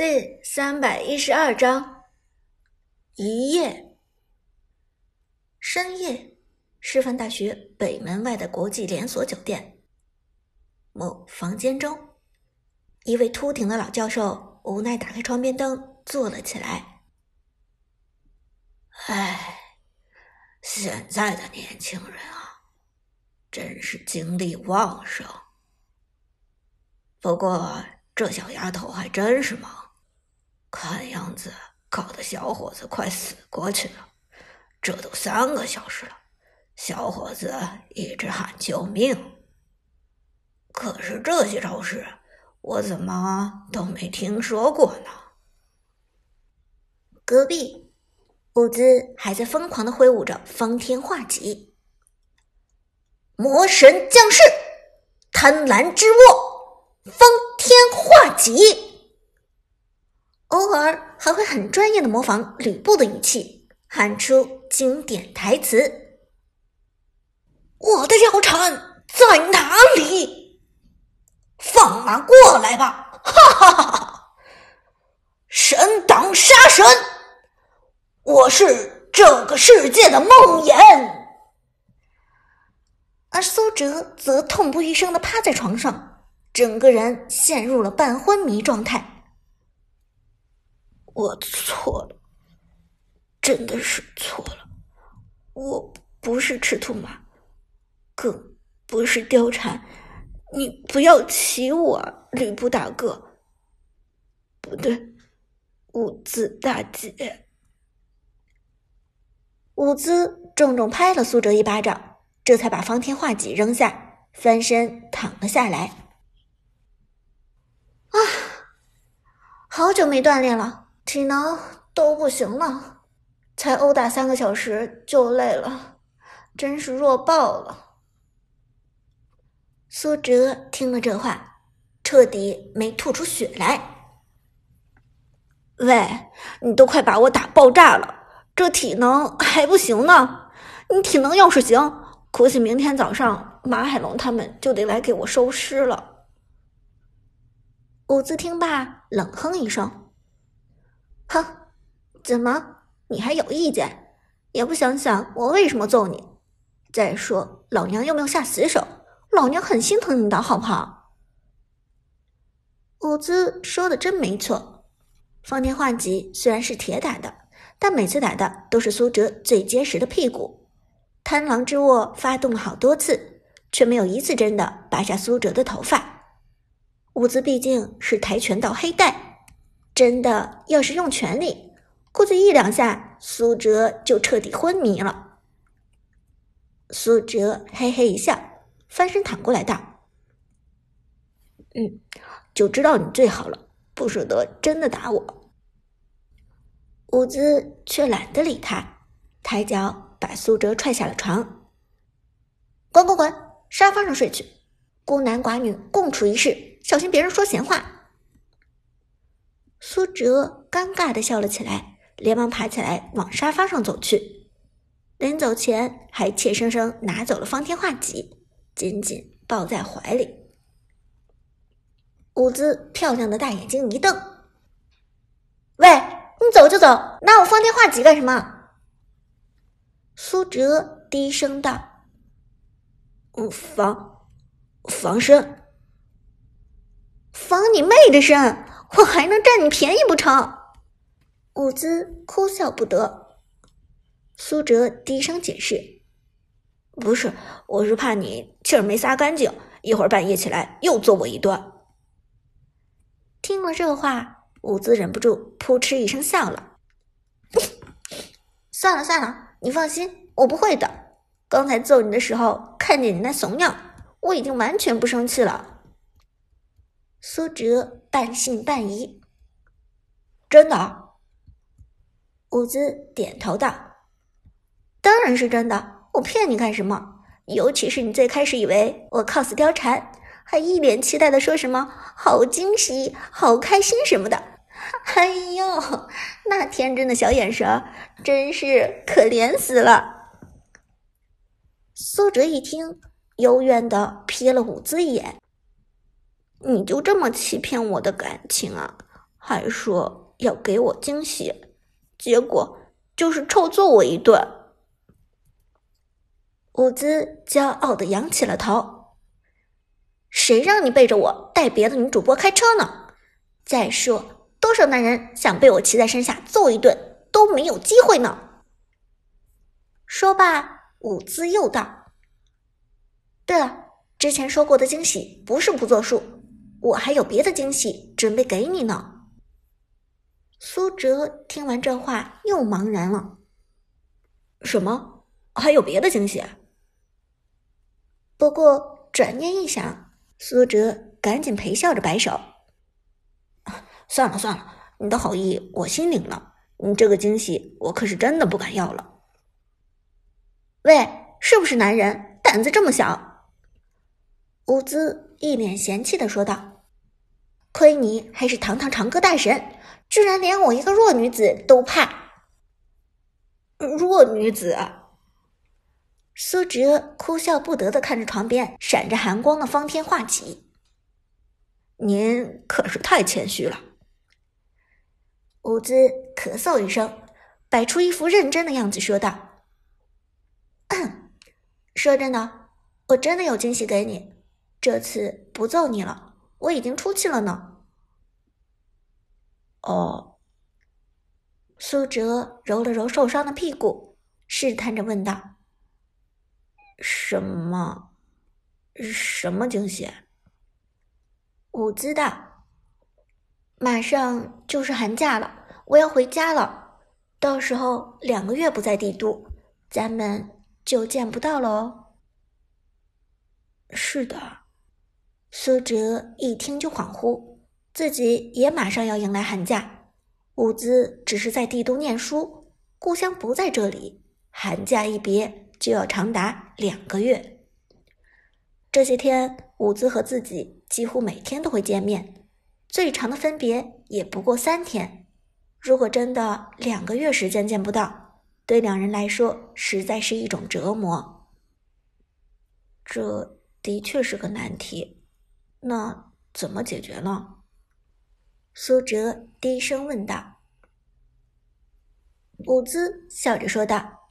第三百一十二章，一夜。深夜，师范大学北门外的国际连锁酒店，某房间中，一位秃顶的老教授无奈打开窗边灯，坐了起来。唉，现在的年轻人啊，真是精力旺盛。不过这小丫头还真是忙。看样子搞得小伙子快死过去了，这都三个小时了，小伙子一直喊救命。可是这些招式我怎么都没听说过呢？隔壁，伍兹还在疯狂的挥舞着方天画戟，魔神降世，贪婪之握，方天画戟。偶尔还会很专业的模仿吕布的语气，喊出经典台词：“我的貂蝉在哪里？放马过来吧！哈哈哈哈！神挡杀神，我是这个世界的梦魇。”而苏哲则痛不欲生的趴在床上，整个人陷入了半昏迷状态。我错了，真的是错了。我不是赤兔马，更不是貂蝉。你不要骑我，吕布大哥。不对，伍兹大姐。伍兹重重拍了苏哲一巴掌，这才把方天画戟扔下，翻身躺了下来。啊，好久没锻炼了。体能都不行了，才殴打三个小时就累了，真是弱爆了。苏哲听了这话，彻底没吐出血来。喂，你都快把我打爆炸了，这体能还不行呢？你体能要是行，估计明天早上马海龙他们就得来给我收尸了。伍兹听罢，冷哼一声。哼，怎么你还有意见？也不想想我为什么揍你？再说老娘又没有下死手，老娘很心疼你的好不好？伍兹说的真没错，方天画戟虽然是铁打的，但每次打的都是苏哲最结实的屁股。贪狼之握发动了好多次，却没有一次真的拔下苏哲的头发。伍兹毕竟是跆拳道黑带。真的，要是用全力，估计一两下苏哲就彻底昏迷了。苏哲嘿嘿一笑，翻身躺过来道：“嗯，就知道你最好了，不舍得真的打我。”伍兹却懒得理他，抬脚把苏哲踹下了床。“滚滚滚，沙发上睡去！孤男寡女共处一室，小心别人说闲话。”苏哲尴尬的笑了起来，连忙爬起来往沙发上走去。临走前，还怯生生拿走了方天画戟，紧紧抱在怀里。伍兹漂亮的大眼睛一瞪：“喂，你走就走，拿我方天画戟干什么？”苏哲低声道：“嗯，防防身，防你妹的身！”我还能占你便宜不成？伍兹哭笑不得。苏哲低声解释：“不是，我是怕你气儿没撒干净，一会儿半夜起来又揍我一顿。”听了这话，伍兹忍不住扑哧一声笑了。算了算了，你放心，我不会的。刚才揍你的时候，看见你那怂样，我已经完全不生气了。苏哲半信半疑：“真的？”伍兹点头道：“当然是真的，我骗你干什么？尤其是你最开始以为我 cos 貂蝉，还一脸期待的说什么‘好惊喜、好开心’什么的。哎呦，那天真的小眼神，真是可怜死了。”苏哲一听，幽怨的瞥了伍兹一眼。你就这么欺骗我的感情啊？还说要给我惊喜，结果就是臭揍我一顿。伍兹骄傲的扬起了头。谁让你背着我带别的女主播开车呢？再说，多少男人想被我骑在身下揍一顿都没有机会呢。说罢，伍兹又道：“对了，之前说过的惊喜不是不作数，我还有别的惊喜准备给你呢。”苏哲听完这话又茫然了：“什么？还有别的惊喜？”不过转念一想，苏哲赶紧陪笑着摆手：“算了算了，你的好意我心领了。你这个惊喜，我可是真的不敢要了。”喂，是不是男人胆子这么小？伍兹一脸嫌弃的说道：“亏你还是堂堂长歌大神，居然连我一个弱女子都怕。”弱女子？苏哲哭笑不得的看着床边闪着寒光的方天画戟。您可是太谦虚了。伍兹咳嗽一声，摆出一副认真的样子说道。说真的，我真的有惊喜给你。这次不揍你了，我已经出气了呢。哦，苏哲揉了揉受伤的屁股，试探着问道：“什么？什么惊喜？”我知道，马上就是寒假了，我要回家了。到时候两个月不在帝都，咱们。就见不到了哦。是的，苏哲一听就恍惚，自己也马上要迎来寒假。伍兹只是在帝都念书，故乡不在这里，寒假一别就要长达两个月。这些天，伍兹和自己几乎每天都会见面，最长的分别也不过三天。如果真的两个月时间见不到，对两人来说，实在是一种折磨。这的确是个难题，那怎么解决呢？苏哲低声问道。伍兹笑着说道：“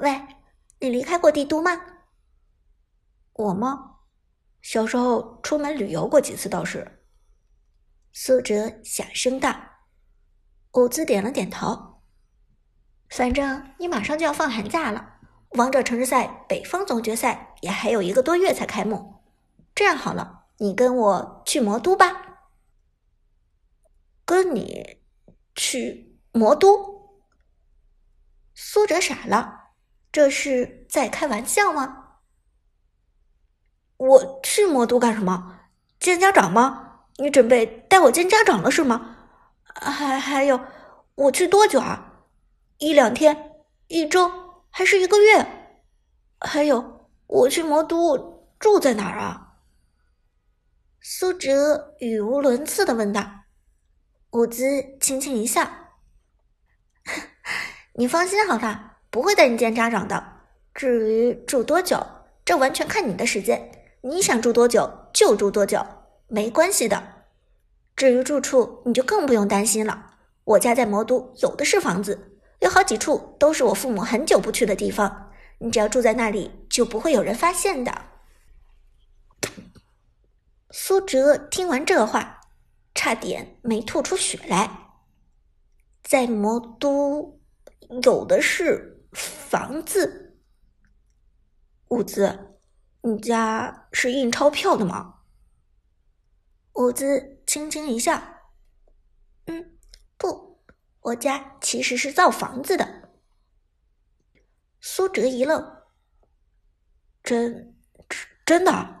喂，你离开过帝都吗？我吗？小时候出门旅游过几次倒是。”苏哲小声道。伍兹点了点头。反正你马上就要放寒假了，王者城市赛北方总决赛也还有一个多月才开幕。这样好了，你跟我去魔都吧。跟你去魔都？苏哲傻了，这是在开玩笑吗？我去魔都干什么？见家长吗？你准备带我见家长了是吗？还还有，我去多久啊？一两天，一周，还是一个月？还有，我去魔都住在哪儿啊？苏哲语无伦次的问道。伍兹轻轻一笑：“ 你放心好了，不会带你见家长的。至于住多久，这完全看你的时间，你想住多久就住多久，没关系的。至于住处，你就更不用担心了。我家在魔都，有的是房子。”有好几处都是我父母很久不去的地方，你只要住在那里，就不会有人发现的。苏哲听完这话，差点没吐出血来。在魔都，有的是房子。伍兹，你家是印钞票的吗？伍兹轻轻一笑，嗯，不。我家其实是造房子的。苏哲一愣，真真的？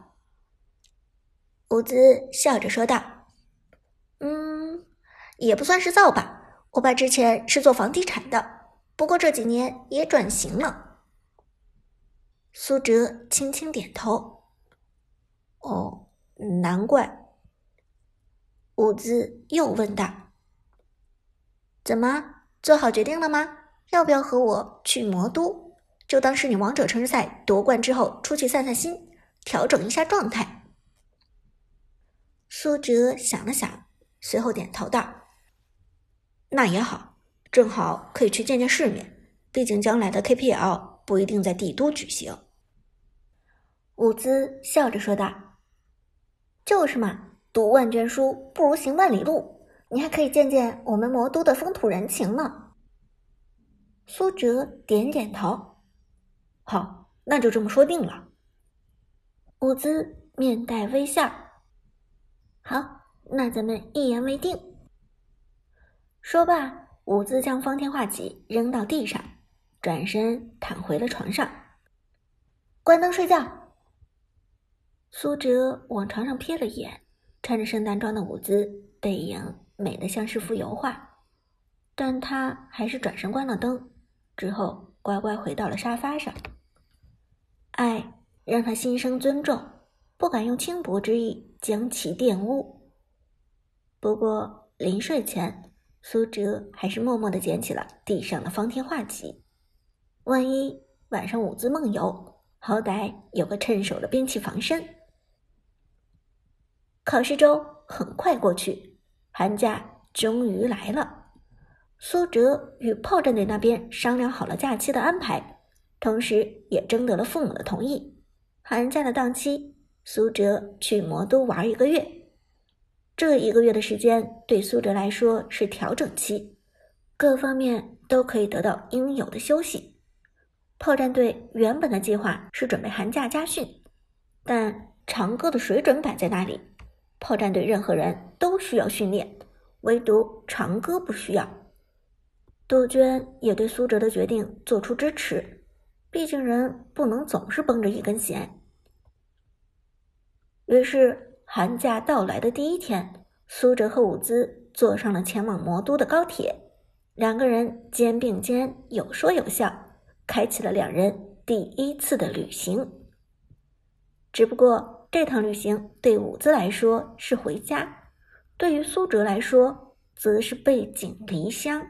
伍兹笑着说道：“嗯，也不算是造吧。我爸之前是做房地产的，不过这几年也转型了。”苏哲轻轻点头。哦，难怪。伍兹又问道。怎么做好决定了吗？要不要和我去魔都？就当是你王者城市赛夺冠之后出去散散心，调整一下状态。苏哲想了想，随后点头道：“那也好，正好可以去见见世面。毕竟将来的 KPL 不一定在帝都举行。”伍兹笑着说道：“就是嘛，读万卷书不如行万里路。你还可以见见我们魔都的风土人情呢。”苏哲点点头：“好，那就这么说定了。”伍兹面带微笑：“好，那咱们一言为定。”说罢，伍兹将方天画戟扔到地上，转身躺回了床上，关灯睡觉。苏哲往床上瞥了一眼，穿着圣诞装的舞姿，背影美得像是幅油画，但他还是转身关了灯，之后乖乖回到了沙发上。爱让他心生尊重，不敢用轻薄之意将其玷污。不过临睡前，苏哲还是默默地捡起了地上的方天画戟，万一晚上舞姿梦游，好歹有个趁手的兵器防身。考试周很快过去，寒假终于来了。苏哲与炮战队那边商量好了假期的安排，同时也征得了父母的同意。寒假的档期，苏哲去魔都玩一个月。这一个月的时间对苏哲来说是调整期，各方面都可以得到应有的休息。炮战队原本的计划是准备寒假加训，但长歌的水准摆在那里。炮战队任何人都需要训练，唯独长歌不需要。杜鹃也对苏哲的决定做出支持，毕竟人不能总是绷着一根弦。于是寒假到来的第一天，苏哲和伍兹坐上了前往魔都的高铁，两个人肩并肩，有说有笑，开启了两人第一次的旅行。只不过。这趟旅行对伍兹来说是回家，对于苏哲来说则是背井离乡。